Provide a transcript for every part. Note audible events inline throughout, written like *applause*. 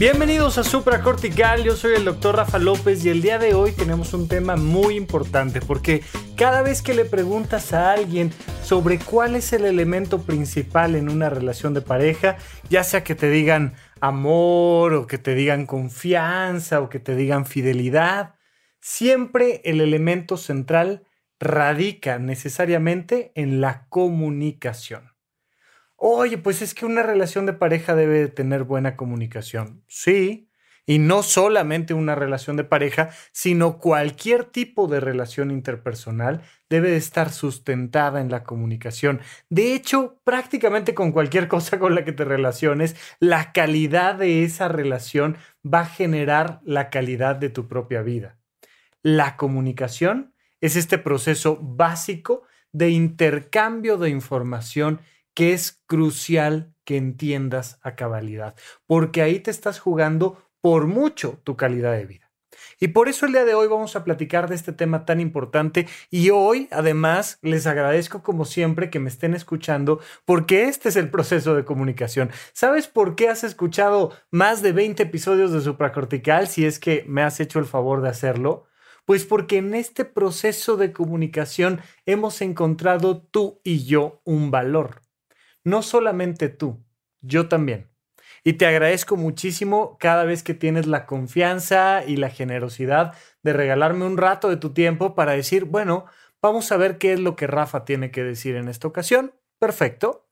Bienvenidos a Supracortical, yo soy el doctor Rafa López y el día de hoy tenemos un tema muy importante porque cada vez que le preguntas a alguien sobre cuál es el elemento principal en una relación de pareja, ya sea que te digan amor o que te digan confianza o que te digan fidelidad, siempre el elemento central radica necesariamente en la comunicación. Oye, pues es que una relación de pareja debe tener buena comunicación. Sí, y no solamente una relación de pareja, sino cualquier tipo de relación interpersonal debe de estar sustentada en la comunicación. De hecho, prácticamente con cualquier cosa con la que te relaciones, la calidad de esa relación va a generar la calidad de tu propia vida. La comunicación es este proceso básico de intercambio de información que es crucial que entiendas a cabalidad, porque ahí te estás jugando por mucho tu calidad de vida. Y por eso el día de hoy vamos a platicar de este tema tan importante y hoy además les agradezco como siempre que me estén escuchando porque este es el proceso de comunicación. ¿Sabes por qué has escuchado más de 20 episodios de Supracortical si es que me has hecho el favor de hacerlo? Pues porque en este proceso de comunicación hemos encontrado tú y yo un valor no solamente tú, yo también. Y te agradezco muchísimo cada vez que tienes la confianza y la generosidad de regalarme un rato de tu tiempo para decir, bueno, vamos a ver qué es lo que Rafa tiene que decir en esta ocasión. Perfecto.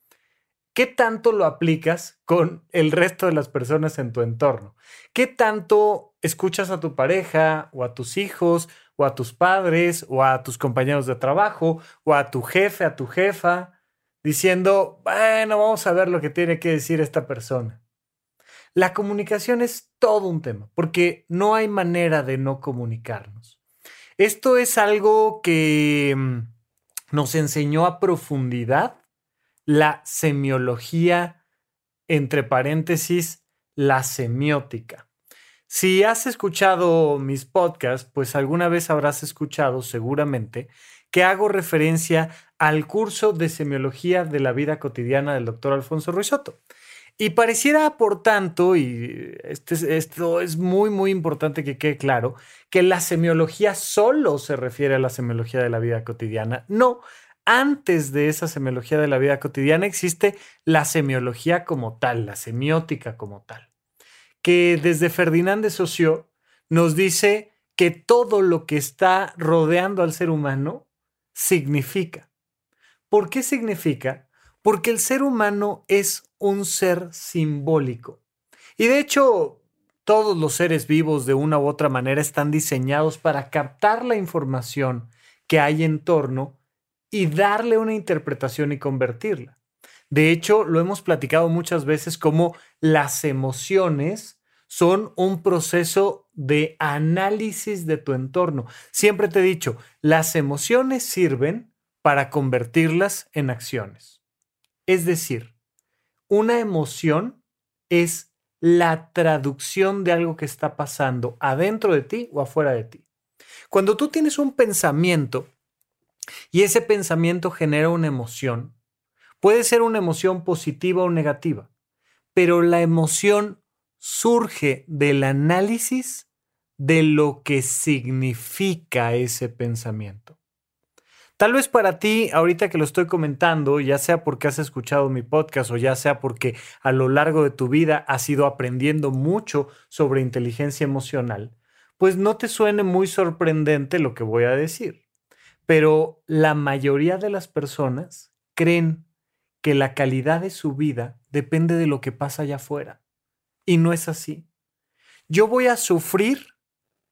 ¿Qué tanto lo aplicas con el resto de las personas en tu entorno? ¿Qué tanto escuchas a tu pareja o a tus hijos o a tus padres o a tus compañeros de trabajo o a tu jefe, a tu jefa? Diciendo, bueno, vamos a ver lo que tiene que decir esta persona. La comunicación es todo un tema, porque no hay manera de no comunicarnos. Esto es algo que mm, nos enseñó a profundidad la semiología, entre paréntesis, la semiótica. Si has escuchado mis podcasts, pues alguna vez habrás escuchado seguramente que hago referencia al curso de semiología de la vida cotidiana del doctor Alfonso Ruizotto. Y pareciera, por tanto, y este esto es muy, muy importante que quede claro, que la semiología solo se refiere a la semiología de la vida cotidiana. No, antes de esa semiología de la vida cotidiana existe la semiología como tal, la semiótica como tal, que desde Ferdinand de Saussure nos dice que todo lo que está rodeando al ser humano significa. ¿Por qué significa? Porque el ser humano es un ser simbólico. Y de hecho, todos los seres vivos de una u otra manera están diseñados para captar la información que hay en torno y darle una interpretación y convertirla. De hecho, lo hemos platicado muchas veces como las emociones son un proceso de análisis de tu entorno. Siempre te he dicho, las emociones sirven para convertirlas en acciones. Es decir, una emoción es la traducción de algo que está pasando adentro de ti o afuera de ti. Cuando tú tienes un pensamiento y ese pensamiento genera una emoción, puede ser una emoción positiva o negativa, pero la emoción surge del análisis de lo que significa ese pensamiento. Tal vez para ti, ahorita que lo estoy comentando, ya sea porque has escuchado mi podcast o ya sea porque a lo largo de tu vida has ido aprendiendo mucho sobre inteligencia emocional, pues no te suene muy sorprendente lo que voy a decir. Pero la mayoría de las personas creen que la calidad de su vida depende de lo que pasa allá afuera. Y no es así. Yo voy a sufrir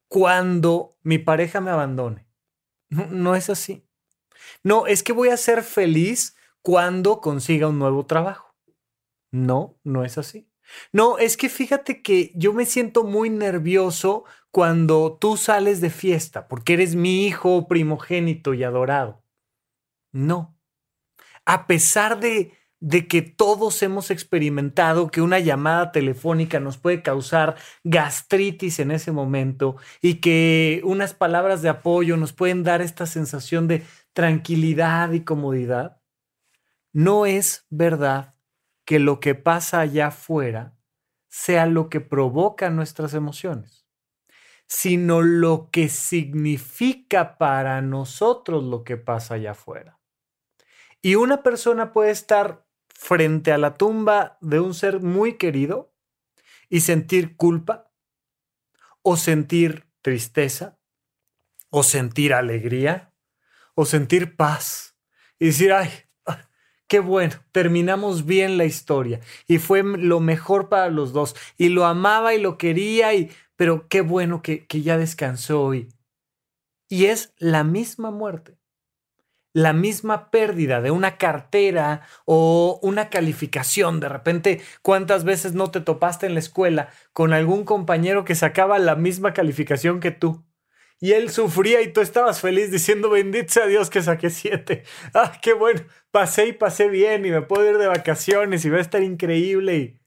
cuando mi pareja me abandone. No, es así. No, es que voy a ser feliz cuando consiga un nuevo trabajo. No, no es así. No, es que fíjate que yo me siento muy nervioso cuando tú sales de fiesta, porque eres mi hijo primogénito y adorado. No. A pesar de de que todos hemos experimentado que una llamada telefónica nos puede causar gastritis en ese momento y que unas palabras de apoyo nos pueden dar esta sensación de tranquilidad y comodidad, no es verdad que lo que pasa allá afuera sea lo que provoca nuestras emociones, sino lo que significa para nosotros lo que pasa allá afuera. Y una persona puede estar frente a la tumba de un ser muy querido y sentir culpa o sentir tristeza o sentir alegría o sentir paz y decir, ay, qué bueno, terminamos bien la historia y fue lo mejor para los dos y lo amaba y lo quería y, pero qué bueno que, que ya descansó hoy. Y es la misma muerte la misma pérdida de una cartera o una calificación. De repente, ¿cuántas veces no te topaste en la escuela con algún compañero que sacaba la misma calificación que tú? Y él sufría y tú estabas feliz diciendo, bendito sea Dios que saqué siete. *laughs* Ah, qué bueno, pasé y pasé bien y me puedo ir de vacaciones y va a estar increíble.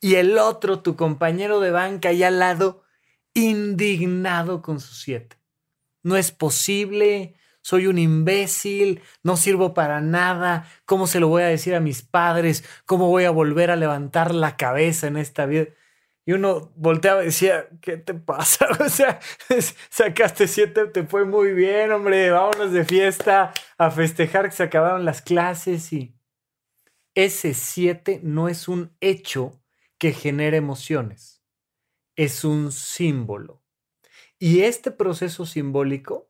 Y, el otro, tu compañero de banca, ahí al lado, indignado con sus siete. No es posible, soy un imbécil, no sirvo para nada, ¿cómo se lo voy a decir a mis padres? ¿Cómo voy a volver a levantar la cabeza en esta vida? Y uno volteaba y decía, ¿qué te pasa? *laughs* O sea, *laughs* sacaste siete, te fue muy bien, hombre, vámonos de fiesta a festejar que se acabaron las clases y ese siete no es un hecho que genere emociones, es un símbolo. Y este proceso simbólico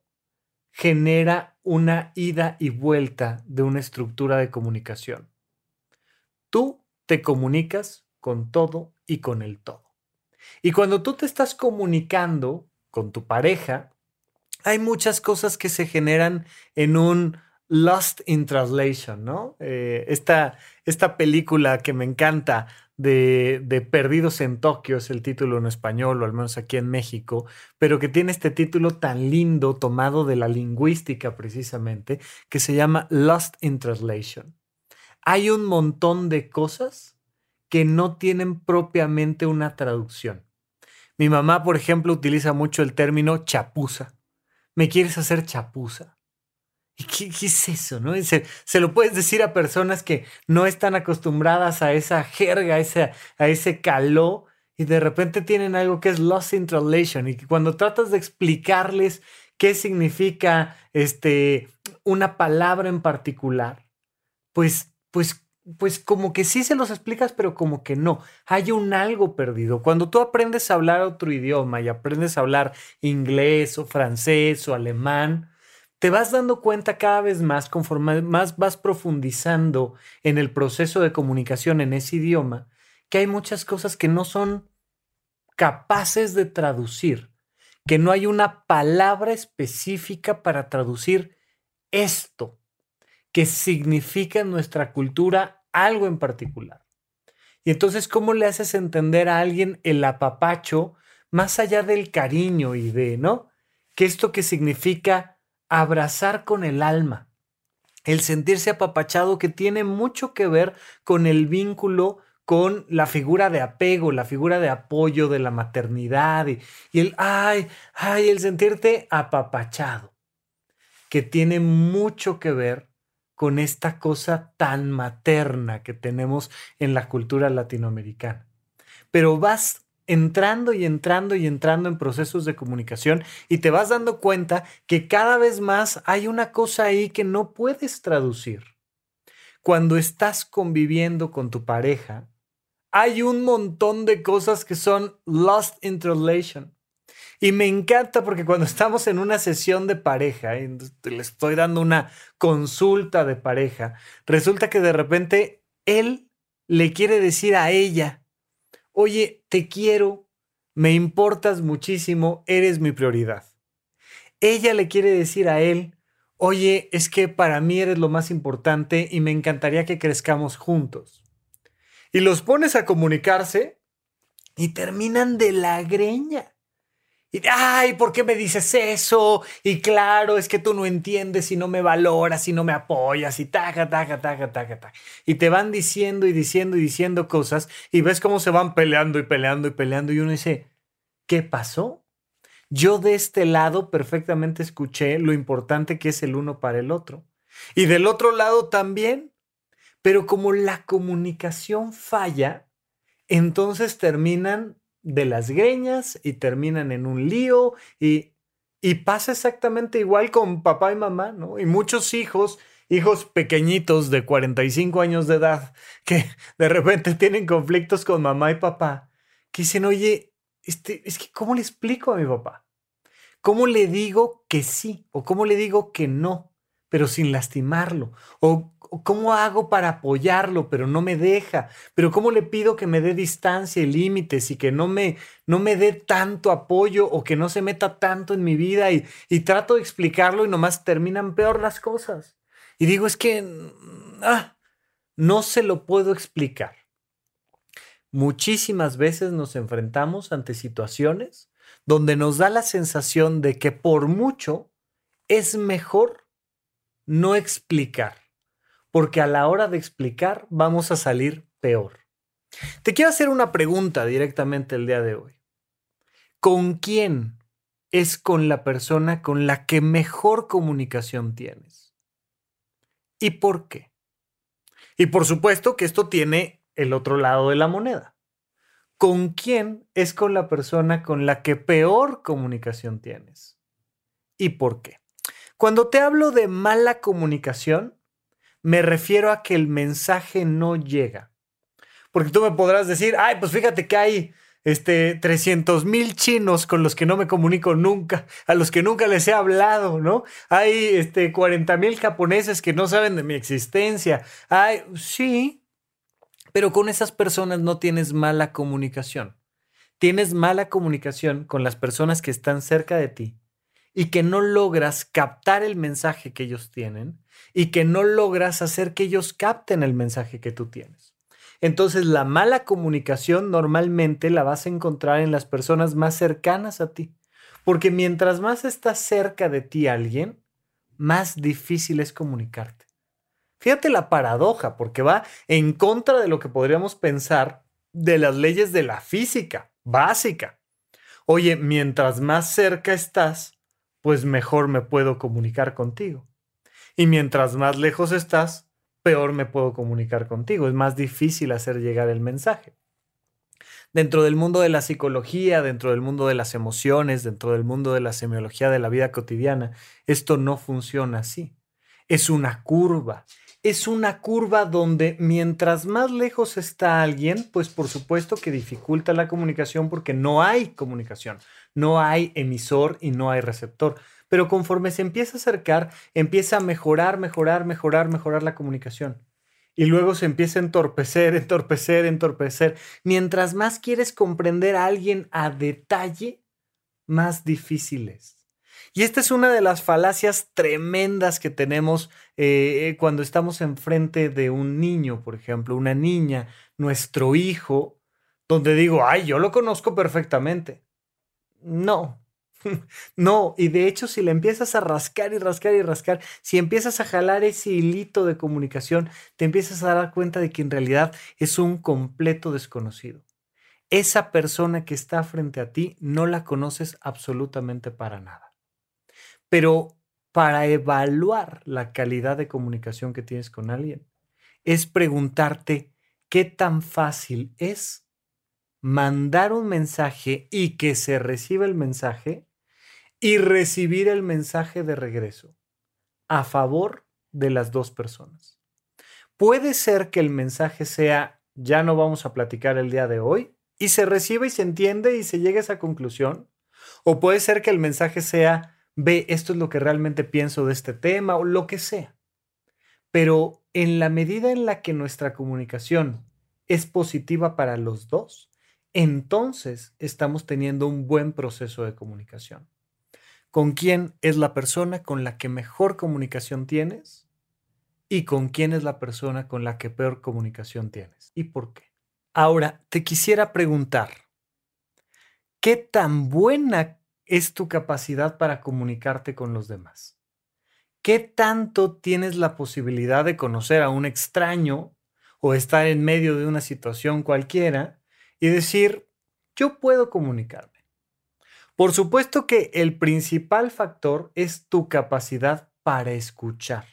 genera una ida y vuelta de una estructura de comunicación. Tú te comunicas con todo y con el todo. Y cuando tú te estás comunicando con tu pareja, hay muchas cosas que se generan en un Lost in Translation, ¿no? Eh, esta, esta película que me encanta de, Perdidos en Tokio, es el título en español, o al menos aquí en México, pero que tiene este título tan lindo, tomado de la lingüística precisamente, que se llama Lost in Translation. Hay un montón de cosas que no tienen propiamente una traducción. Mi mamá, por ejemplo, utiliza mucho el término chapuza. ¿Me quieres hacer chapuza? ¿Qué, es eso? ¿no? Se, se, lo puedes decir a personas que no están acostumbradas a esa jerga, a ese, a ese caló, y de repente tienen algo que es lost in translation, y cuando tratas de explicarles qué significa este, una palabra en particular, pues, pues, pues como que sí se los explicas, pero como que no. Hay un algo perdido. Cuando tú aprendes a hablar otro idioma y aprendes a hablar inglés o francés o alemán, te vas dando cuenta cada vez más, conforme más vas profundizando en el proceso de comunicación en ese idioma, que hay muchas cosas que no son capaces de traducir, que no hay una palabra específica para traducir esto, que significa en nuestra cultura algo en particular. Y entonces, ¿cómo le haces entender a alguien el apapacho más allá del cariño y de, ¿no? Que esto que significa abrazar con el alma, el sentirse apapachado que tiene mucho que ver con el vínculo con la figura de apego, la figura de apoyo de la maternidad y, el, ay, ay, el sentirte apapachado, que tiene mucho que ver con esta cosa tan materna que tenemos en la cultura latinoamericana. Pero vas entrando y entrando y entrando en procesos de comunicación y te vas dando cuenta que cada vez más hay una cosa ahí que no puedes traducir. Cuando estás conviviendo con tu pareja, hay un montón de cosas que son lost in translation. Y me encanta porque cuando estamos en una sesión de pareja, y le estoy dando una consulta de pareja, resulta que de repente él le quiere decir a ella, oye, te quiero, me importas muchísimo, eres mi prioridad. Ella le quiere decir a él, oye, es que para mí eres lo más importante y me encantaría que crezcamos juntos. Y los pones a comunicarse y terminan de la greña. Y, ay, ¿por qué me dices eso? Y claro, es que tú no entiendes y no me valoras y no me apoyas y taca, taca, taca, taca, taca. Y te van diciendo y diciendo y diciendo cosas y ves cómo se van peleando y peleando y peleando y uno dice, ¿qué pasó? Yo de este lado perfectamente escuché lo importante que es el uno para el otro. Y del otro lado también. Pero como la comunicación falla, entonces terminan de las greñas y terminan en un lío y, y pasa exactamente igual con papá y mamá, ¿no? Y muchos hijos, hijos pequeñitos de 45 años de edad, *laughs* que de repente tienen conflictos con mamá y papá, que dicen, oye, este, es que ¿cómo le explico a mi papá? ¿Cómo le digo que sí o cómo le digo que no, pero sin lastimarlo? ¿O ¿cómo hago para apoyarlo, pero no me deja? ¿Pero cómo le pido que me dé distancia y límites y que no me, no me dé tanto apoyo o que no se meta tanto en mi vida? Y, trato de explicarlo y nomás terminan peor las cosas. Y digo, es que mm, ah, no se lo puedo explicar. Muchísimas veces nos enfrentamos ante situaciones donde nos da la sensación de que por mucho es mejor no explicar porque a la hora de explicar vamos a salir peor. Te quiero hacer una pregunta directamente el día de hoy. ¿Con quién es con la persona con la que mejor comunicación tienes? ¿Y por qué? Y por supuesto que esto tiene el otro lado de la moneda. ¿Con quién es con la persona con la que peor comunicación tienes? ¿Y por qué? Cuando te hablo de mala comunicación, me refiero a que el mensaje no llega. Porque tú me podrás decir, ay, pues fíjate que hay este, 300 mil chinos con los que no me comunico nunca, a los que nunca les he hablado, ¿no? Hay este, 40 mil japoneses que no saben de mi existencia. Ay, sí, pero con esas personas no tienes mala comunicación. Tienes mala comunicación con las personas que están cerca de ti y que no logras captar el mensaje que ellos tienen y que no logras hacer que ellos capten el mensaje que tú tienes. Entonces la mala comunicación normalmente la vas a encontrar en las personas más cercanas a ti, porque mientras más está cerca de ti alguien, más difícil es comunicarte. Fíjate la paradoja, porque va en contra de lo que podríamos pensar de las leyes de la física básica. Oye, mientras más cerca estás, pues mejor me puedo comunicar contigo. Y mientras más lejos estás, peor me puedo comunicar contigo. Es más difícil hacer llegar el mensaje. Dentro del mundo de la psicología, dentro del mundo de las emociones, dentro del mundo de la semiología de la vida cotidiana, esto no funciona así. Es una curva. Es una curva donde mientras más lejos está alguien, pues por supuesto que dificulta la comunicación porque no hay comunicación, no hay emisor y no hay receptor pero conforme se empieza a acercar, empieza a mejorar, mejorar, mejorar, mejorar la comunicación. Y luego se empieza a entorpecer, *laughs* entorpecer, entorpecer. Mientras más quieres comprender a alguien a detalle, más difícil es. Y esta es una de las falacias tremendas que tenemos eh, cuando estamos enfrente de un niño, por ejemplo, una niña, nuestro hijo, donde digo, ay, yo lo conozco perfectamente. No, *laughs* No, y de hecho si le empiezas a rascar y rascar y rascar, si empiezas a jalar ese hilito de comunicación, te empiezas a dar cuenta de que en realidad es un completo desconocido. Esa persona que está frente a ti no la conoces absolutamente para nada. Pero para evaluar la calidad de comunicación que tienes con alguien, es preguntarte qué tan fácil es mandar un mensaje y que se reciba el mensaje y recibir el mensaje de regreso a favor de las dos personas. Puede ser que el mensaje sea, ya no vamos a platicar el día de hoy, y se reciba y se entiende y se llegue a esa conclusión. O puede ser que el mensaje sea, ve, esto es lo que realmente pienso de este tema o lo que sea. Pero en la medida en la que nuestra comunicación es positiva para los dos, entonces estamos teniendo un buen proceso de comunicación. ¿Con quién es la persona con la que mejor comunicación tienes? ¿Y con quién es la persona con la que peor comunicación tienes? ¿Y por qué? Ahora, te quisiera preguntar, ¿qué tan buena es tu capacidad para comunicarte con los demás? ¿Qué tanto tienes la posibilidad de conocer a un extraño o estar en medio de una situación cualquiera y decir, yo puedo comunicarme? Por supuesto que el principal factor es tu capacidad para escuchar.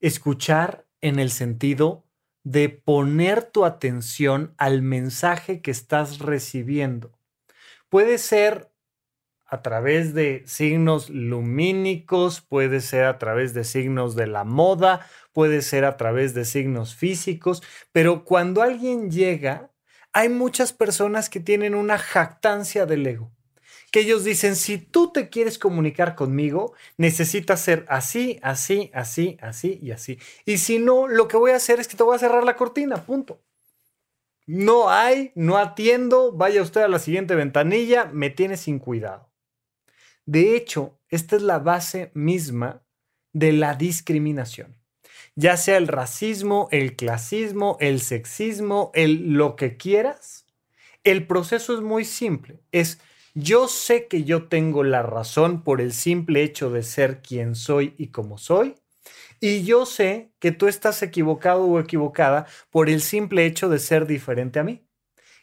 Escuchar en el sentido de poner tu atención al mensaje que estás recibiendo. Puede ser a través de signos lumínicos, puede ser a través de signos de la moda, puede ser a través de signos físicos, pero cuando alguien llega, hay muchas personas que tienen una jactancia del ego que ellos dicen, si tú te quieres comunicar conmigo, necesitas ser así, así, así, así y así. Y si no, lo que voy a hacer es que te voy a cerrar la cortina, punto. No hay, no atiendo, vaya usted a la siguiente ventanilla, me tiene sin cuidado. De hecho, esta es la base misma de la discriminación. Ya sea el racismo, el clasismo, el sexismo, el lo que quieras, el proceso es muy simple. Es yo sé que yo tengo la razón por el simple hecho de ser quien soy y como soy. Y yo sé que tú estás equivocado o equivocada por el simple hecho de ser diferente a mí.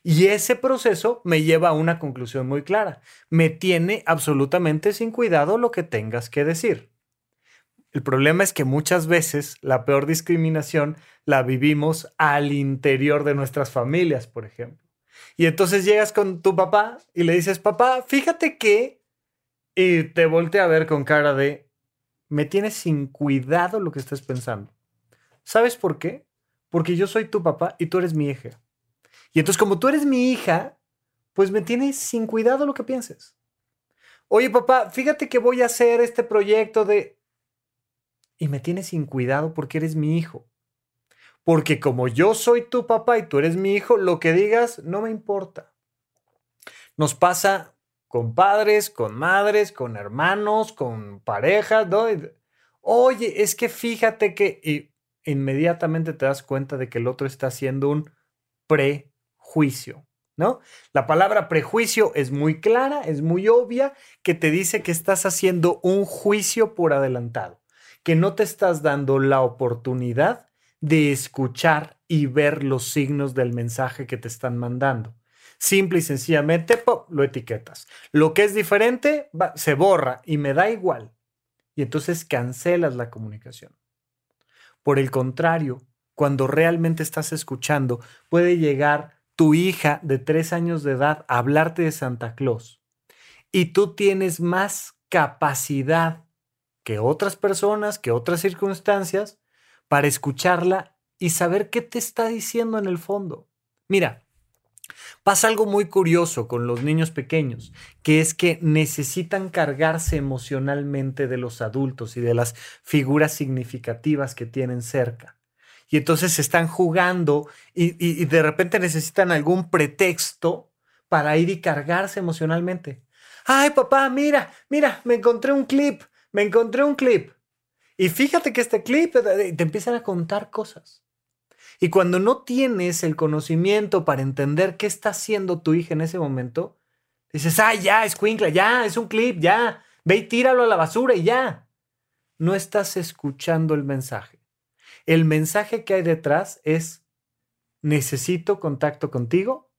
Y ese proceso me lleva a una conclusión muy clara. Me tiene absolutamente sin cuidado lo que tengas que decir. El problema es que muchas veces la peor discriminación la vivimos al interior de nuestras familias, por ejemplo. Y entonces llegas con tu papá y le dices, papá, fíjate que... Y te voltea a ver con cara de, me tienes sin cuidado lo que estás pensando. ¿Sabes por qué? Porque yo soy tu papá y tú eres mi hija. Y entonces como tú eres mi hija, pues me tienes sin cuidado lo que pienses. Oye, papá, fíjate que voy a hacer este proyecto de... Y me tienes sin cuidado porque eres mi hijo. Porque como yo soy tu papá y tú eres mi hijo, lo que digas no me importa. Nos pasa con padres, con madres, con hermanos, con parejas. Oye, es que fíjate que y inmediatamente te das cuenta de que el otro está haciendo un prejuicio. ¿No? La palabra prejuicio es muy clara, es muy obvia, que te dice que estás haciendo un juicio por adelantado, que no te estás dando la oportunidad de escuchar y ver los signos del mensaje que te están mandando. Simple y sencillamente lo etiquetas. Lo que es diferente se borra y me da igual. Y entonces cancelas la comunicación. Por el contrario, cuando realmente estás escuchando, puede llegar tu hija de tres años de edad hablarte de Santa Claus. Y tú tienes más capacidad que otras personas, que otras circunstancias, para escucharla y saber qué te está diciendo en el fondo. Mira, pasa algo muy curioso con los niños pequeños, que es que necesitan cargarse emocionalmente de los adultos y de las figuras significativas que tienen cerca. Y entonces están jugando y, de repente necesitan algún pretexto para ir y cargarse emocionalmente. Ay, papá, mira, mira, me encontré un clip, me encontré un clip. Y fíjate que este clip te empiezan a contar cosas. Y cuando no tienes el conocimiento para entender qué está haciendo tu hija en ese momento, dices, ah, ya, es cuincla, ya, es un clip, ya, ve y tíralo a la basura y ya. No estás escuchando el mensaje. El mensaje que hay detrás es, necesito contacto contigo.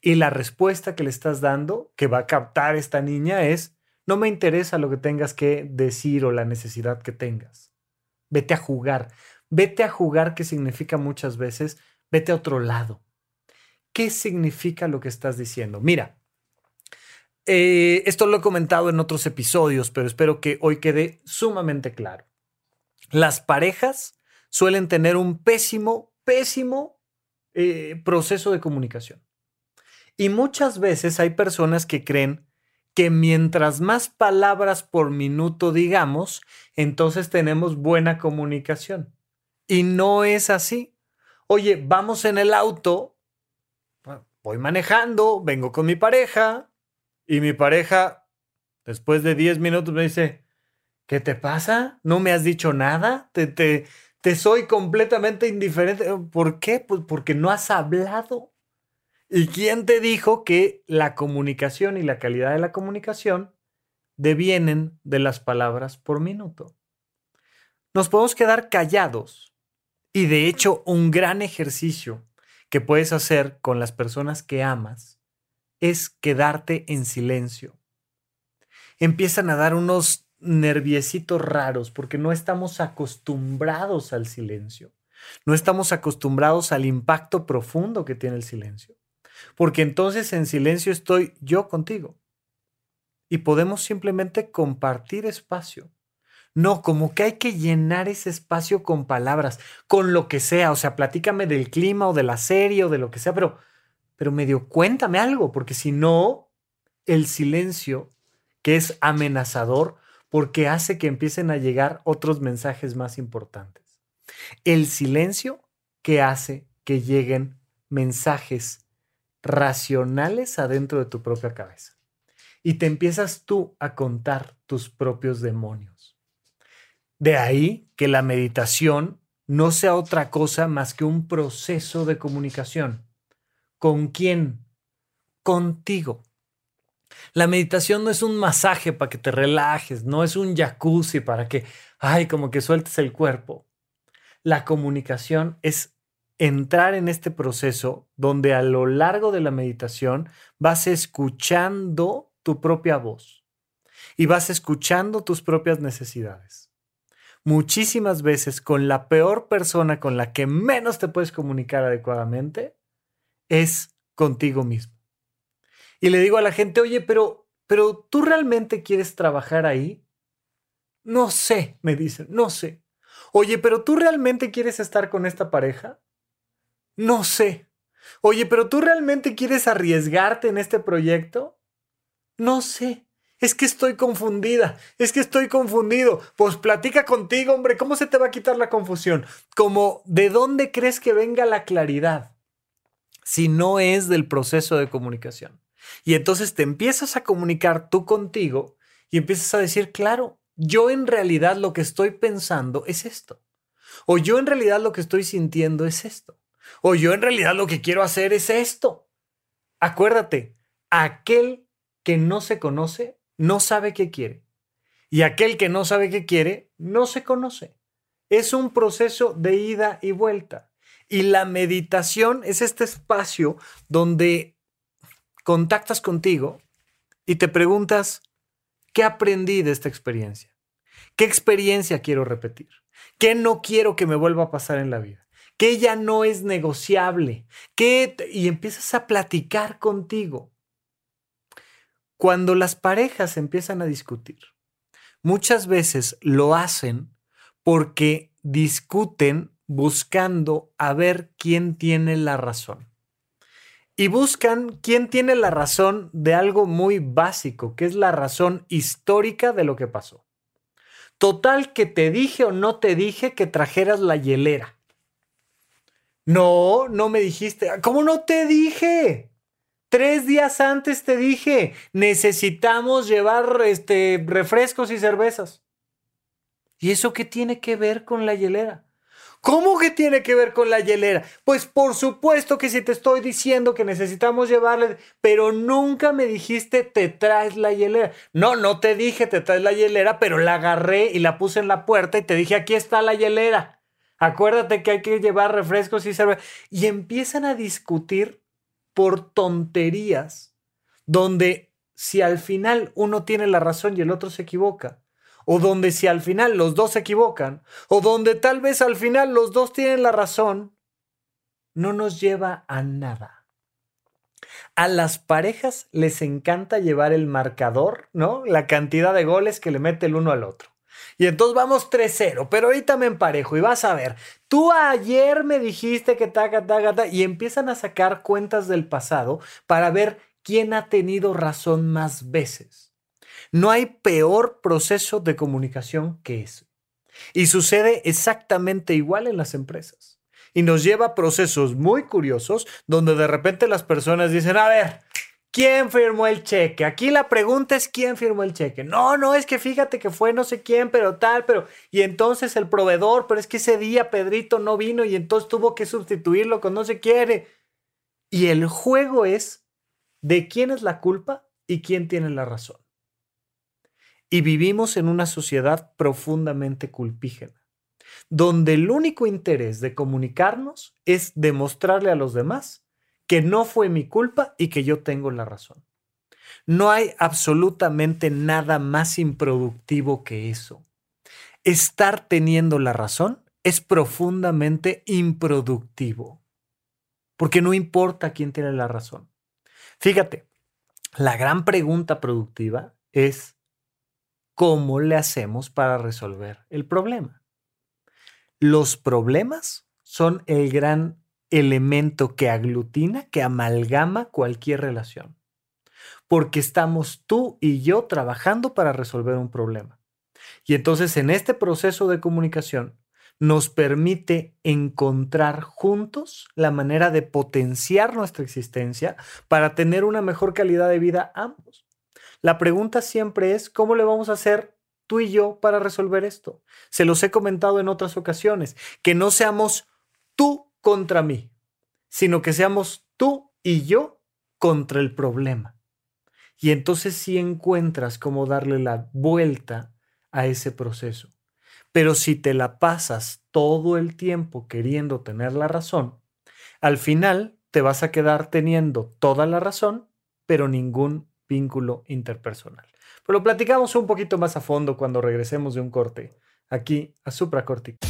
Y la respuesta que le estás dando, que va a captar esta niña, es, no me interesa lo que tengas que decir o la necesidad que tengas. Vete a jugar. Vete a jugar, que significa muchas veces, vete a otro lado. ¿Qué significa lo que estás diciendo? Mira, eh, esto lo he comentado en otros episodios, pero espero que hoy quede sumamente claro. Las parejas suelen tener un pésimo, pésimo eh, proceso de comunicación. Y muchas veces hay personas que creen que mientras más palabras por minuto digamos, entonces tenemos buena comunicación. Y no es así. Oye, vamos en el auto, voy manejando, vengo con mi pareja y mi pareja, después de 10 minutos, me dice, ¿qué te pasa? ¿No me has dicho nada? ¿Te, te, te soy completamente indiferente? ¿Por qué? Pues porque no has hablado. ¿Y quién te dijo que la comunicación y la calidad de la comunicación devienen de las palabras por minuto? Nos podemos quedar callados y de hecho un gran ejercicio que puedes hacer con las personas que amas es quedarte en silencio. Empiezan a dar unos nerviecitos raros porque no estamos acostumbrados al silencio. No estamos acostumbrados al impacto profundo que tiene el silencio porque entonces en silencio estoy yo contigo. Y podemos simplemente compartir espacio. No, como que hay que llenar ese espacio con palabras, con lo que sea. O sea, platícame del clima o de la serie o de lo que sea, pero, pero medio cuéntame algo, porque si no, el silencio, que es amenazador, porque hace que empiecen a llegar otros mensajes más importantes. El silencio que hace que lleguen mensajes racionales adentro de tu propia cabeza. Y te empiezas tú a contar tus propios demonios. De ahí que la meditación no sea otra cosa más que un proceso de comunicación. ¿Con quién? Contigo. La meditación no es un masaje para que te relajes, no es un jacuzzi para que, ay, como que sueltes el cuerpo. La comunicación es entrar en este proceso donde a lo largo de la meditación vas escuchando tu propia voz y vas escuchando tus propias necesidades. Muchísimas veces con la peor persona con la que menos te puedes comunicar adecuadamente es contigo mismo. Y le digo a la gente, oye, pero, pero tú realmente quieres trabajar ahí? No sé, me dicen, no sé. Oye, pero tú realmente quieres estar con esta pareja? No sé. Oye, pero tú realmente quieres arriesgarte en este proyecto? No sé. Es que estoy confundida, es que estoy confundido. Pues platica contigo, hombre, ¿cómo se te va a quitar la confusión? Como, ¿de dónde crees que venga la claridad? Si no es del proceso de comunicación. Y entonces te empiezas a comunicar tú contigo y empiezas a decir, claro, yo en realidad lo que estoy pensando es esto. O yo en realidad lo que estoy sintiendo es esto. O yo en realidad lo que quiero hacer es esto. Acuérdate, aquel que no se conoce no sabe qué quiere. Y aquel que no sabe qué quiere no se conoce. Es un proceso de ida y vuelta. Y la meditación es este espacio donde contactas contigo y te preguntas, ¿qué aprendí de esta experiencia? ¿Qué experiencia quiero repetir? ¿Qué no quiero que me vuelva a pasar en la vida? que ya no es negociable, que y empiezas a platicar contigo. Cuando las parejas empiezan a discutir, muchas veces lo hacen porque discuten buscando a ver quién tiene la razón. Y buscan quién tiene la razón de algo muy básico, que es la razón histórica de lo que pasó. Total que te dije o no te dije que trajeras la hielera. No, no me dijiste. ¿Cómo no te dije? Tres días antes te dije, necesitamos llevar este, refrescos y cervezas. ¿Y eso qué tiene que ver con la hielera? ¿Cómo que tiene que ver con la hielera? Pues por supuesto que si te estoy diciendo que necesitamos llevarle, pero nunca me dijiste te traes la hielera. No, no te dije te traes la hielera, pero la agarré y la puse en la puerta y te dije aquí está la hielera acuérdate que hay que llevar refrescos y cerveza. Y empiezan a discutir por tonterías, donde si al final uno tiene la razón y el otro se equivoca, o donde si al final los dos se equivocan, o donde tal vez al final los dos tienen la razón, no nos lleva a nada. A las parejas les encanta llevar el marcador, ¿no? La cantidad de goles que le mete el uno al otro. Y entonces vamos 3-0, pero ahorita me emparejo y vas a ver, tú ayer me dijiste que taca, taca, taca, y empiezan a sacar cuentas del pasado para ver quién ha tenido razón más veces. No hay peor proceso de comunicación que eso. Y sucede exactamente igual en las empresas. Y nos lleva a procesos muy curiosos donde de repente las personas dicen, a ver, ¿Quién firmó el cheque? Aquí la pregunta es quién firmó el cheque. No, no, es que fíjate que fue no sé quién, pero tal, pero... Y entonces el proveedor, pero es que ese día Pedrito no vino y entonces tuvo que sustituirlo con no se quiere. Y el juego es de quién es la culpa y quién tiene la razón. Y vivimos en una sociedad profundamente culpígena, donde el único interés de comunicarnos es demostrarle a los demás que no fue mi culpa y que yo tengo la razón. No hay absolutamente nada más improductivo que eso. Estar teniendo la razón es profundamente improductivo, porque no importa quién tiene la razón. Fíjate, la gran pregunta productiva es, ¿cómo le hacemos para resolver el problema? Los problemas son el gran elemento que aglutina, que amalgama cualquier relación. Porque estamos tú y yo trabajando para resolver un problema. Y entonces en este proceso de comunicación nos permite encontrar juntos la manera de potenciar nuestra existencia para tener una mejor calidad de vida ambos. La pregunta siempre es, ¿cómo le vamos a hacer tú y yo para resolver esto? Se los he comentado en otras ocasiones, que no seamos tú contra mí, sino que seamos tú y yo contra el problema. Y entonces sí encuentras cómo darle la vuelta a ese proceso. Pero si te la pasas todo el tiempo queriendo tener la razón, al final te vas a quedar teniendo toda la razón, pero ningún vínculo interpersonal. Pero lo platicamos un poquito más a fondo cuando regresemos de un corte aquí a Supracortical.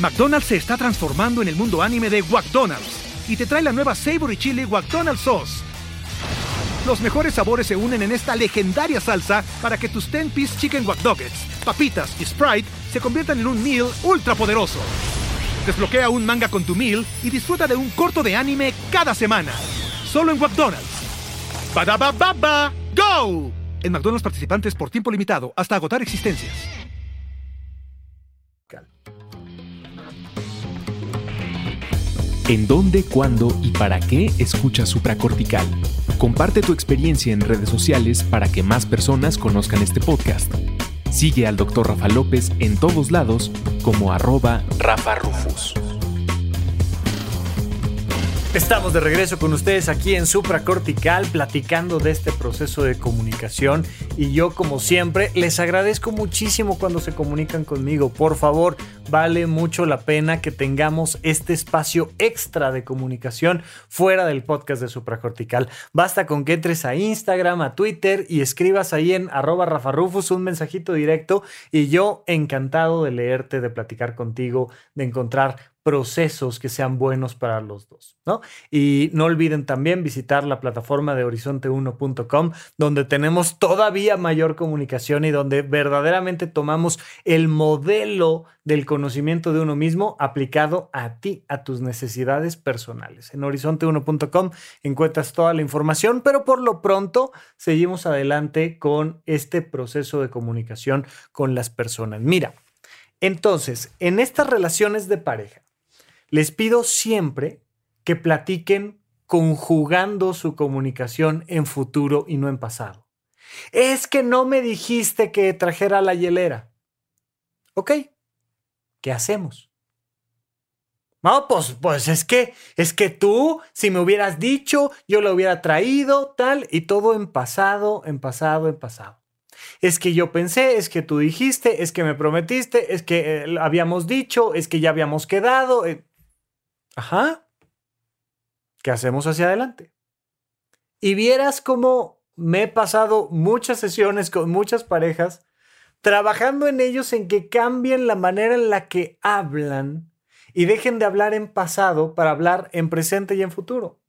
McDonald's se está transformando en el mundo anime de McDonald's y te trae la nueva Savory Chili McDonald's Sauce. Los mejores sabores se unen en esta legendaria salsa para que tus 10-piece chicken wack papitas y Sprite se conviertan en un meal ultra poderoso. Desbloquea un manga con tu meal y disfruta de un corto de anime cada semana. Solo en McDonald's. Baba ¡Go! En McDonald's participantes por tiempo limitado hasta agotar existencias. ¿En dónde, cuándo y para qué escuchas supracortical? Comparte tu experiencia en redes sociales para que más personas conozcan este podcast. Sigue al Dr. Rafa López en todos lados como arroba Rafa. Estamos de regreso con ustedes aquí en Supracortical platicando de este proceso de comunicación y yo como siempre les agradezco muchísimo cuando se comunican conmigo. Por favor, vale mucho la pena que tengamos este espacio extra de comunicación fuera del podcast de Supracortical. Basta con que entres a Instagram, a Twitter y escribas ahí en arroba rafarufus un mensajito directo y yo encantado de leerte, de platicar contigo, de encontrar procesos que sean buenos para los dos, ¿no? Y no olviden también visitar la plataforma de horizonte1.com, donde tenemos todavía mayor comunicación y donde verdaderamente tomamos el modelo del conocimiento de uno mismo aplicado a ti, a tus necesidades personales. En horizonte1.com encuentras toda la información, pero por lo pronto seguimos adelante con este proceso de comunicación con las personas. Mira, entonces, en estas relaciones de pareja, les pido siempre que platiquen conjugando su comunicación en futuro y no en pasado. Es que no me dijiste que trajera la hielera. Ok, ¿qué hacemos? No, pues, pues es que, es que tú, si me hubieras dicho, yo lo hubiera traído, tal, y todo en pasado, en pasado, en pasado. Es que yo pensé, es que tú dijiste, es que me prometiste, es que eh, habíamos dicho, es que ya habíamos quedado. Eh, Ajá. ¿Qué hacemos hacia adelante? Y vieras cómo me he pasado muchas sesiones con muchas parejas trabajando en ellos en que cambien la manera en la que hablan y dejen de hablar en pasado para hablar en presente y en futuro.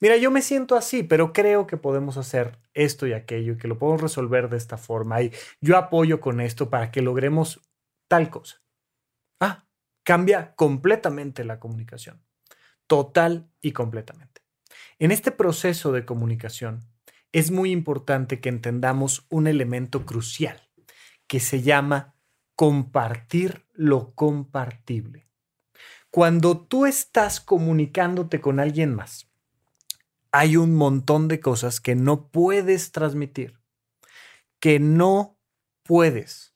mira, yo me siento así, pero creo que podemos hacer esto y aquello y que lo podemos resolver de esta forma y yo apoyo con esto para que logremos tal cosa. Ah, cambia completamente la comunicación, total y completamente. En este proceso de comunicación es muy importante que entendamos un elemento crucial que se llama compartir lo compartible. Cuando tú estás comunicándote con alguien más, hay un montón de cosas que no puedes transmitir, que no puedes.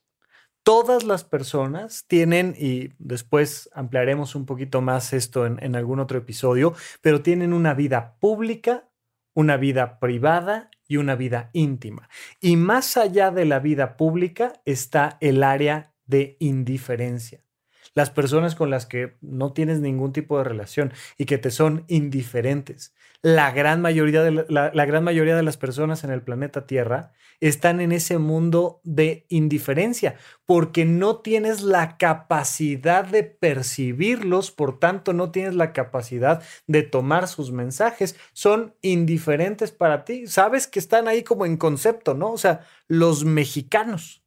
Todas las personas tienen, y después ampliaremos un poquito más esto en, algún otro episodio, pero tienen una vida pública, una vida privada y una vida íntima. Y más allá de la vida pública está el área de indiferencia las personas con las que no tienes ningún tipo de relación y que te son indiferentes. La gran mayoría de, la, gran mayoría de las personas en el planeta Tierra están en ese mundo de indiferencia porque no tienes la capacidad de percibirlos, por tanto no tienes la capacidad de tomar sus mensajes, son indiferentes para ti. Sabes que están ahí como en concepto, ¿no? O sea, los mexicanos,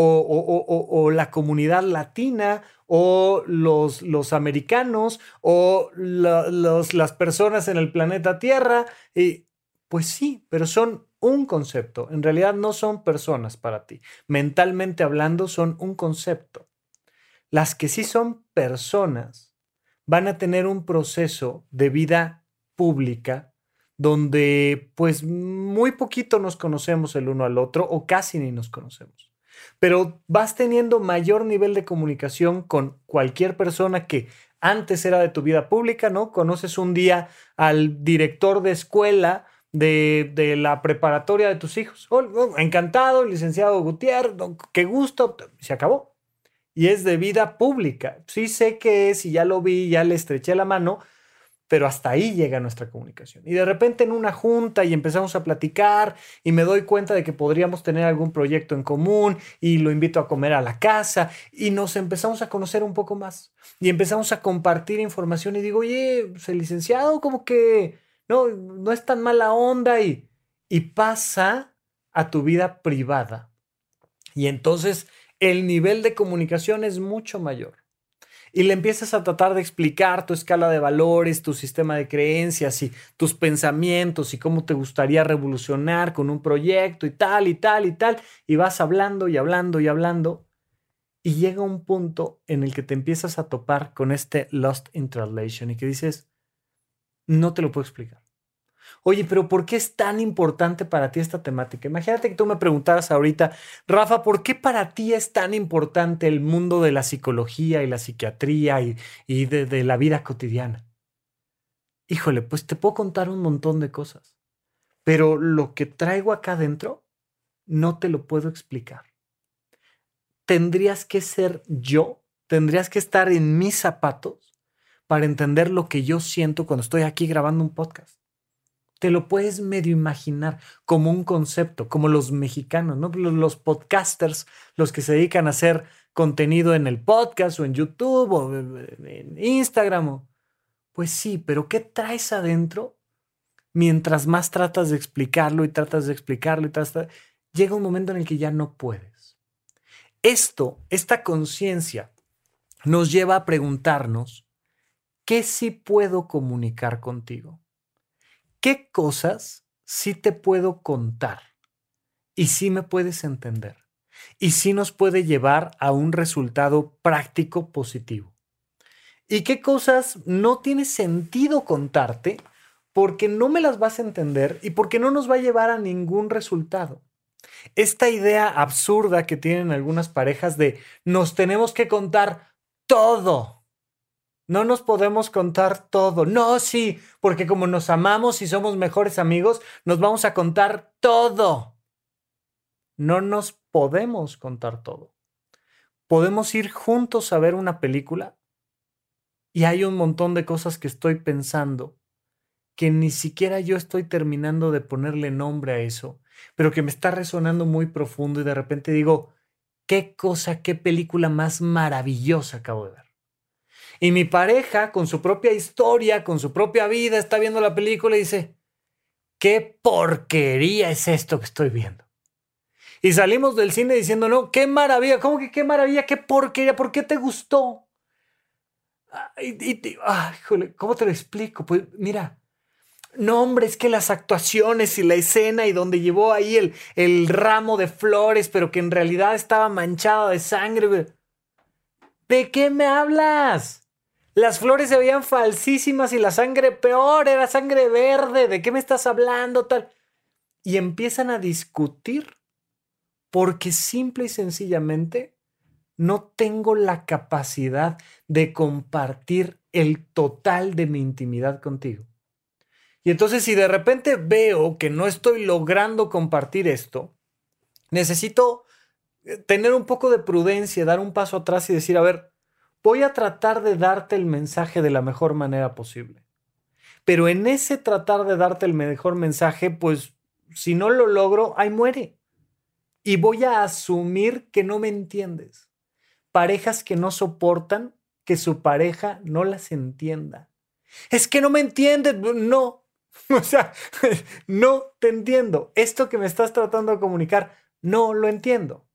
o, la comunidad latina o los, los americanos o las personas en el planeta Tierra. Y, pues sí, pero son un concepto. En realidad no son personas para ti. Mentalmente hablando, son un concepto. Las que sí son personas van a tener un proceso de vida pública donde pues muy poquito nos conocemos el uno al otro o casi ni nos conocemos pero vas teniendo mayor nivel de comunicación con cualquier persona que antes era de tu vida pública, ¿no? Conoces un día al director de escuela de, la preparatoria de tus hijos. Oh, oh, encantado, licenciado Gutiérrez, qué gusto, se acabó. Y es de vida pública. Sí sé que es y ya lo vi, ya le estreché la mano, pero hasta ahí llega nuestra comunicación. Y de repente en una junta y empezamos a platicar y me doy cuenta de que podríamos tener algún proyecto en común y lo invito a comer a la casa y nos empezamos a conocer un poco más y empezamos a compartir información y digo, oye, pues, el licenciado como que no, no es tan mala onda y, y pasa a tu vida privada. Y entonces el nivel de comunicación es mucho mayor y le empiezas a tratar de explicar tu escala de valores, tu sistema de creencias y tus pensamientos y cómo te gustaría revolucionar con un proyecto y tal y tal y tal, y vas hablando y hablando y hablando, y llega un punto en el que te empiezas a topar con este lost in translation y que dices, no te lo puedo explicar. Oye, pero ¿por qué es tan importante para ti esta temática? Imagínate que tú me preguntaras ahorita, Rafa, ¿por qué para ti es tan importante el mundo de la psicología y la psiquiatría y, de, de la vida cotidiana? Híjole, pues te puedo contar un montón de cosas, pero lo que traigo acá adentro no te lo puedo explicar. Tendrías que ser yo, tendrías que estar en mis zapatos para entender lo que yo siento cuando estoy aquí grabando un podcast te lo puedes medio imaginar como un concepto, como los mexicanos, ¿no? Los podcasters, los que se dedican a hacer contenido en el podcast o en YouTube o en Instagram. Pues sí, pero ¿qué traes adentro? Mientras más tratas de explicarlo y tratas de explicarlo y tratas de... llega un momento en el que ya no puedes. Esto, esta conciencia, nos lleva a preguntarnos, ¿qué sí puedo comunicar contigo? ¿Qué cosas sí te puedo contar y sí me puedes entender? Y sí nos puede llevar a un resultado práctico positivo. ¿Y qué cosas no tiene sentido contarte porque no me las vas a entender y porque no nos va a llevar a ningún resultado? Esta idea absurda que tienen algunas parejas de nos tenemos que contar todo no nos podemos contar todo. No, sí, porque como nos amamos y somos mejores amigos, nos vamos a contar todo. No nos podemos contar todo. Podemos ir juntos a ver una película y hay un montón de cosas que estoy pensando que ni siquiera yo estoy terminando de ponerle nombre a eso, pero que me está resonando muy profundo y de repente digo, qué cosa, qué película más maravillosa acabo de ver. Y mi pareja, con su propia historia, con su propia vida, está viendo la película y dice, ¿qué porquería es esto que estoy viendo? Y salimos del cine diciendo, no, qué maravilla, ¿cómo que qué maravilla, qué porquería, ¿por qué te gustó? Y, ¿cómo te lo explico? Pues mira, no, hombre, es que las actuaciones y la escena y donde llevó ahí el, el ramo de flores, pero que en realidad estaba manchado de sangre. ¿De qué me hablas? Las flores se veían falsísimas y la sangre peor, era sangre verde. ¿De qué me estás hablando? Tal. Y empiezan a discutir porque simple y sencillamente no tengo la capacidad de compartir el total de mi intimidad contigo. Y entonces si de repente veo que no estoy logrando compartir esto, necesito eh, tener un poco de prudencia, dar un paso atrás y decir, a ver, voy a tratar de darte el mensaje de la mejor manera posible. Pero en ese tratar de darte el mejor mensaje, pues si no lo logro, ahí muere. Y voy a asumir que no me entiendes. Parejas que no soportan que su pareja no las entienda. Es que no me entiendes. No, *laughs* O sea, *laughs* no te entiendo. Esto que me estás tratando de comunicar, no lo entiendo.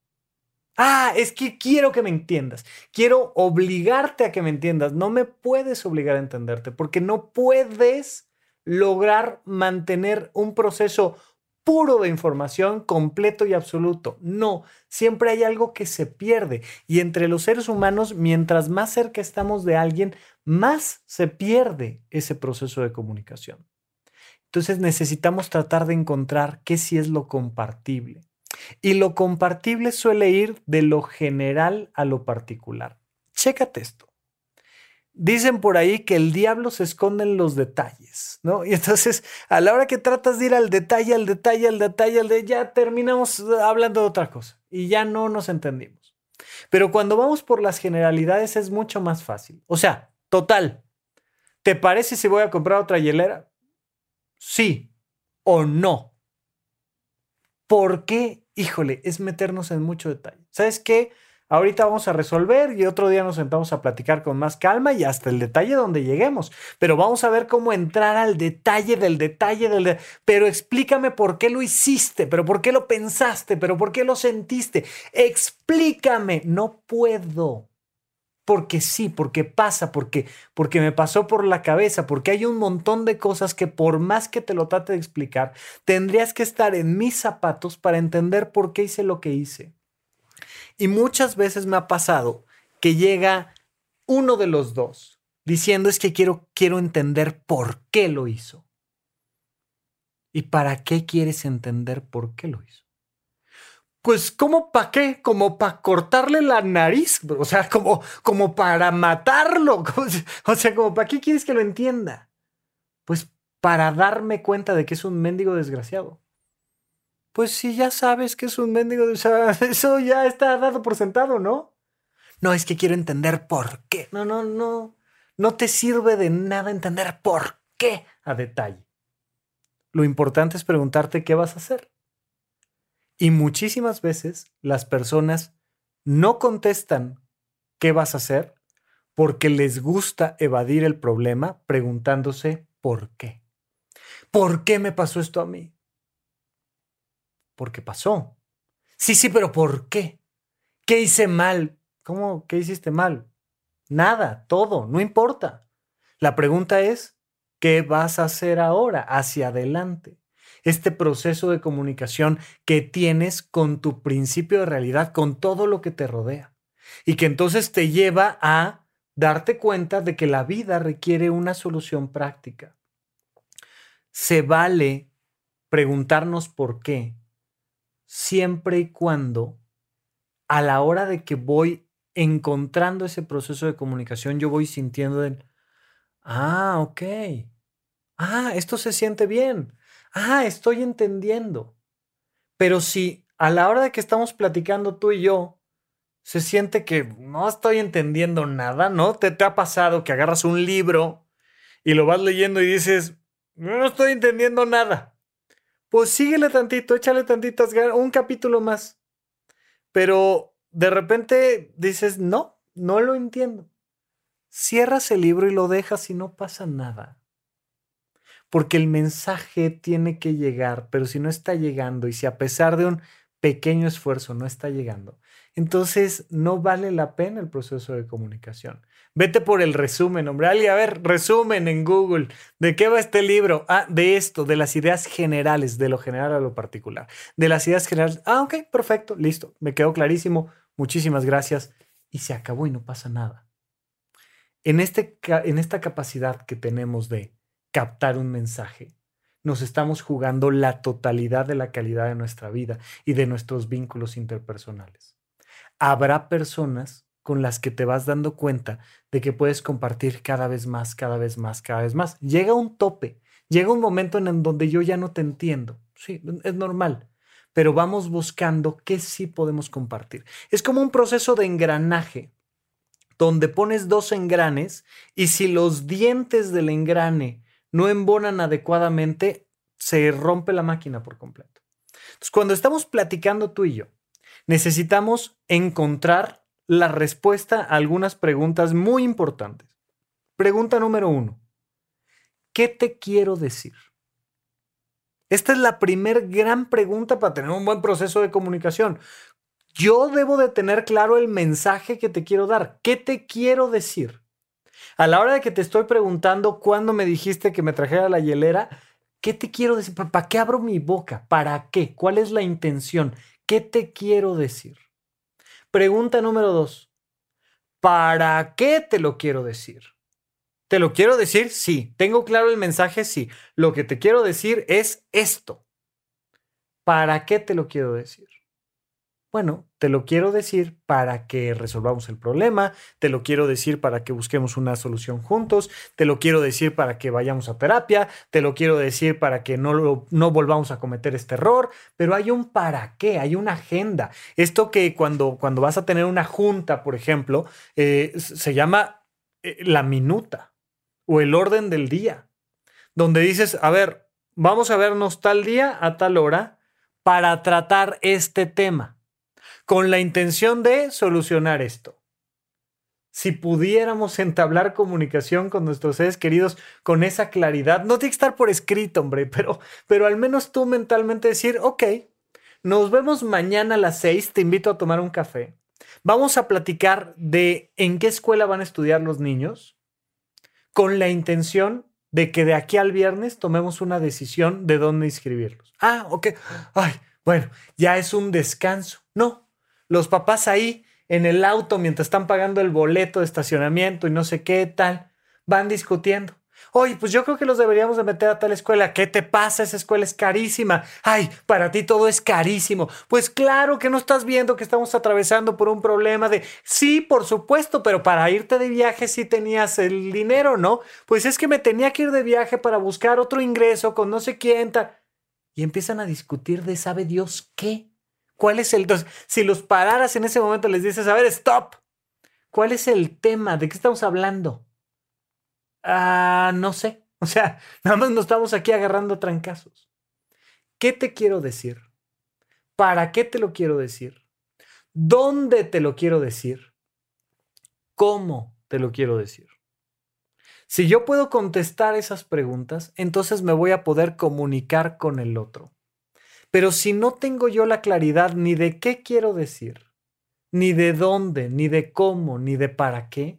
Ah, es que quiero que me entiendas. Quiero obligarte a que me entiendas. No me puedes obligar a entenderte porque no puedes lograr mantener un proceso puro de información completo y absoluto. No, siempre hay algo que se pierde. Y entre los seres humanos, mientras más cerca estamos de alguien, más se pierde ese proceso de comunicación. Entonces necesitamos tratar de encontrar qué sí es lo compartible. Y lo compartible suele ir de lo general a lo particular. Chécate esto. Dicen por ahí que el diablo se esconde en los detalles, ¿no? Y entonces, a la hora que tratas de ir al detalle, al detalle, al detalle, al detalle, ya terminamos hablando de otra cosa y ya no nos entendimos. Pero cuando vamos por las generalidades es mucho más fácil. O sea, total, ¿te parece si voy a comprar otra hielera? sí o no. ¿Por qué? Híjole, es meternos en mucho detalle. ¿Sabes qué? Ahorita vamos a resolver y otro día nos sentamos a platicar con más calma y hasta el detalle donde lleguemos. Pero vamos a ver cómo entrar al detalle del detalle del... pero explícame por qué lo hiciste, pero por qué lo pensaste, pero por qué lo sentiste. Explícame. No puedo porque sí, porque pasa, porque, porque me pasó por la cabeza, porque hay un montón de cosas que por más que te lo trate de explicar, tendrías que estar en mis zapatos para entender por qué hice lo que hice. Y muchas veces me ha pasado que llega uno de los dos diciendo es que quiero, quiero entender por qué lo hizo. ¿Y para qué quieres entender por qué lo hizo? Pues ¿cómo para qué? Como para cortarle la nariz, o sea, como, como para matarlo, *laughs* o sea, como para qué quieres que lo entienda? Pues para darme cuenta de que es un mendigo desgraciado. Pues si ya sabes que es un mendigo, o *laughs* eso ya está dado por sentado, ¿no? No, es que quiero entender por qué. No, no, no. No te sirve de nada entender por qué a detalle. Lo importante es preguntarte qué vas a hacer. Y muchísimas veces las personas no contestan qué vas a hacer porque les gusta evadir el problema preguntándose por qué. ¿Por qué me pasó esto a mí? Porque pasó. Sí, sí, pero ¿por qué? ¿Qué hice mal? ¿Cómo? ¿Qué hiciste mal? Nada, todo, no importa. La pregunta es, ¿qué vas a hacer ahora hacia adelante? Este proceso de comunicación que tienes con tu principio de realidad, con todo lo que te rodea. Y que entonces te lleva a darte cuenta de que la vida requiere una solución práctica. Se vale preguntarnos por qué, siempre y cuando a la hora de que voy encontrando ese proceso de comunicación, yo voy sintiendo el, ah, ok, ah, esto se siente bien, ah, estoy entendiendo. Pero si a la hora de que estamos platicando tú y yo, se siente que no estoy entendiendo nada, ¿no? ¿Te, te ha pasado que agarras un libro y lo vas leyendo y dices, no estoy entendiendo nada? Pues síguele tantito, échale tantitas un capítulo más. Pero de repente dices, no, no lo entiendo. cierras el libro y lo dejas y no pasa nada. Porque el mensaje tiene que llegar, pero si no está llegando y si a pesar de un pequeño esfuerzo no está llegando, entonces no vale la pena el proceso de comunicación. Vete por el resumen, hombre. Alguien, a ver, resumen en Google. ¿De qué va este libro? Ah, de esto, de las ideas generales, de lo general a lo particular. De las ideas generales. Ah, ok, perfecto, listo. Me quedó clarísimo. Muchísimas gracias. Y se acabó y no pasa nada. En, este, en esta capacidad que tenemos de captar un mensaje, nos estamos jugando la totalidad de la calidad de nuestra vida y de nuestros vínculos interpersonales. Habrá personas con las que te vas dando cuenta de que puedes compartir cada vez más, cada vez más, cada vez más. Llega un tope, llega un momento en donde yo ya no te entiendo. Sí, es normal, pero vamos buscando qué sí podemos compartir. Es como un proceso de engranaje donde pones dos engranes y si los dientes del engrane no embonan adecuadamente, se rompe la máquina por completo. Cuando estamos platicando tú y yo, necesitamos encontrar la respuesta a algunas preguntas muy importantes. Pregunta número uno. ¿Qué te quiero decir? Esta es la primer gran pregunta para tener un buen proceso de comunicación. Yo debo de tener claro el mensaje que te quiero dar. ¿Qué te quiero decir? A la hora de que te estoy preguntando cuándo me dijiste que me trajera la hielera, ¿qué te quiero decir? ¿Para qué abro mi boca? ¿Para qué? ¿Cuál es la intención? ¿Qué te quiero decir? Pregunta número dos. ¿Para qué te lo quiero decir? ¿Te lo quiero decir? Sí. ¿Tengo claro el mensaje? Sí. Lo que te quiero decir es esto. ¿Para qué te lo quiero decir? Bueno, te lo quiero decir para que resolvamos el problema, te lo quiero decir para que busquemos una solución juntos, te lo quiero decir para que vayamos a terapia, te lo quiero decir para que no, no volvamos a cometer este error, pero hay un para qué, hay una agenda. Esto que cuando, cuando vas a tener una junta, por ejemplo, eh, se llama eh, la minuta o el orden del día, donde dices, a ver, vamos a vernos tal día a tal hora para tratar este tema con la intención de solucionar esto. Si pudiéramos entablar comunicación con nuestros seres queridos con esa claridad, no tiene que estar por escrito, hombre, pero, pero al menos tú mentalmente decir, ok, nos vemos mañana a las seis, te invito a tomar un café. Vamos a platicar de en qué escuela van a estudiar los niños, con la intención de que de aquí al viernes tomemos una decisión de dónde inscribirlos. Ah, ok. Ay, bueno, ya es un descanso. No, los papás ahí en el auto mientras están pagando el boleto de estacionamiento y no sé qué tal, van discutiendo. Oye, pues yo creo que los deberíamos de meter a tal escuela. ¿Qué te pasa? Esa escuela es carísima. Ay, para ti todo es carísimo. Pues claro que no estás viendo que estamos atravesando por un problema de, sí, por supuesto, pero para irte de viaje sí tenías el dinero, ¿no? Pues es que me tenía que ir de viaje para buscar otro ingreso con no sé quién. Y empiezan a discutir de sabe Dios qué. ¿Cuál es el... si los pararas en ese momento, les dices, a ver, stop. ¿Cuál es el tema? ¿De qué estamos hablando? Ah, no sé. *laughs* O sea, nada más nos estamos aquí agarrando trancazos. ¿Qué te quiero decir? ¿Para qué te lo quiero decir? ¿Dónde te lo quiero decir? ¿Cómo te lo quiero decir? Si yo puedo contestar esas preguntas, entonces me voy a poder comunicar con el otro. Pero si no tengo yo la claridad ni de qué quiero decir, ni de dónde, ni de cómo, ni de para qué,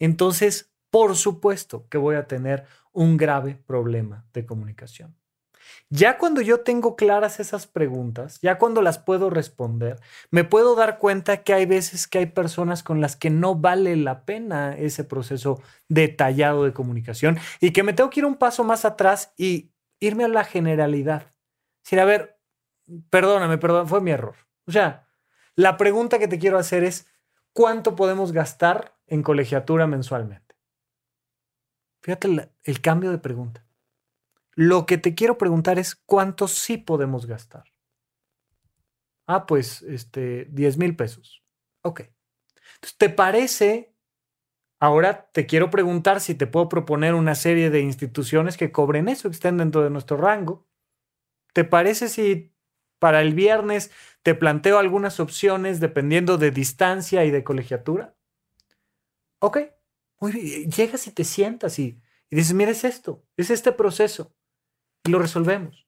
entonces por supuesto que voy a tener un grave problema de comunicación. Ya cuando yo tengo claras esas preguntas, ya cuando las puedo responder, me puedo dar cuenta que hay veces que hay personas con las que no vale la pena ese proceso detallado de comunicación y que me tengo que ir un paso más atrás y irme a la generalidad. Decir, a ver, perdóname, perdón, fue mi error. O sea, la pregunta que te quiero hacer es, ¿cuánto podemos gastar en colegiatura mensualmente? Fíjate el, cambio de pregunta. Lo que te quiero preguntar es, ¿cuánto sí podemos gastar? Ah, pues, este, 10 mil pesos. Ok. Entonces, ¿te parece? Ahora te quiero preguntar si te puedo proponer una serie de instituciones que cobren eso, que estén dentro de nuestro rango. ¿Te parece si para el viernes te planteo algunas opciones dependiendo de distancia y de colegiatura. Ok, Muy bien, llegas y te sientas y, y dices, mira, es esto, es este proceso. Y lo resolvemos.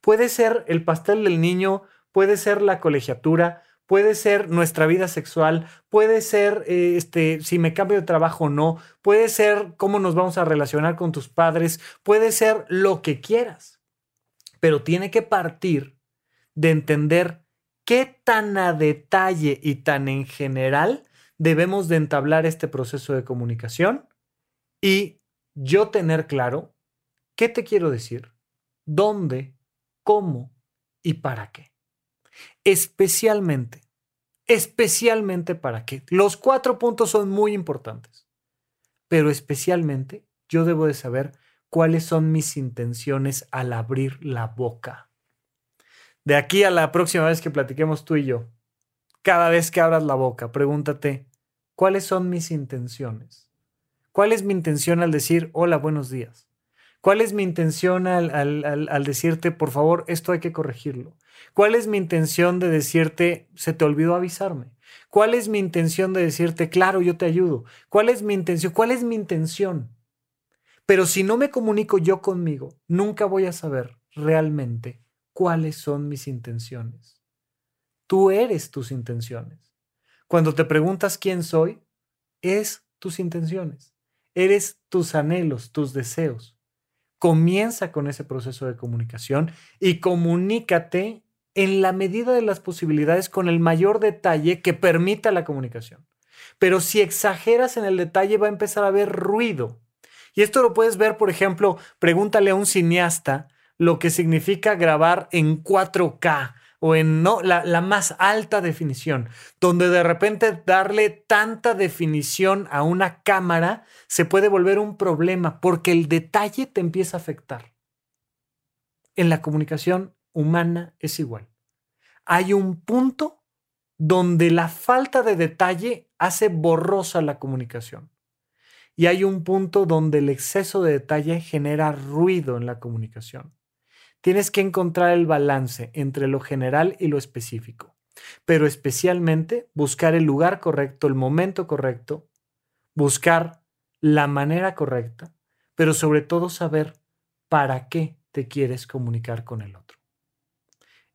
Puede ser el pastel del niño, puede ser la colegiatura, puede ser nuestra vida sexual, puede ser eh, este, si me cambio de trabajo o no, puede ser cómo nos vamos a relacionar con tus padres, puede ser lo que quieras. Pero tiene que partir de entender qué tan a detalle y tan en general debemos de entablar este proceso de comunicación y yo tener claro qué te quiero decir, dónde, cómo y para qué. Especialmente, especialmente para qué. Los cuatro puntos son muy importantes, pero especialmente yo debo de saber cuáles son mis intenciones al abrir la boca. De aquí a la próxima vez que platiquemos tú y yo, cada vez que abras la boca, pregúntate, ¿cuáles son mis intenciones? ¿Cuál es mi intención al decir hola, buenos días? ¿Cuál es mi intención al, decirte, por favor, esto hay que corregirlo? ¿Cuál es mi intención de decirte, se te olvidó avisarme? ¿Cuál es mi intención de decirte, claro, yo te ayudo? ¿Cuál es mi intención? ¿Cuál es mi intención? Pero si no me comunico yo conmigo, nunca voy a saber realmente cuáles son mis intenciones. Tú eres tus intenciones. Cuando te preguntas quién soy, es tus intenciones. Eres tus anhelos, tus deseos comienza con ese proceso de comunicación y comunícate en la medida de las posibilidades con el mayor detalle que permita la comunicación. Pero si exageras en el detalle va a empezar a haber ruido. Y esto lo puedes ver, por ejemplo, pregúntale a un cineasta lo que significa grabar en 4K o en no, la, la, más alta definición, donde de repente darle tanta definición a una cámara se puede volver un problema porque el detalle te empieza a afectar. En la comunicación humana es igual. Hay un punto donde la falta de detalle hace borrosa la comunicación. Y hay un punto donde el exceso de detalle genera ruido en la comunicación. Tienes que encontrar el balance entre lo general y lo específico, pero especialmente buscar el lugar correcto, el momento correcto, buscar la manera correcta, pero sobre todo saber para qué te quieres comunicar con el otro.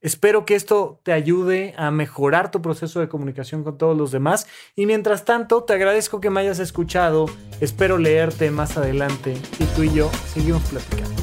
Espero que esto te ayude a mejorar tu proceso de comunicación con todos los demás y mientras tanto te agradezco que me hayas escuchado, espero leerte más adelante y tú y yo seguimos platicando.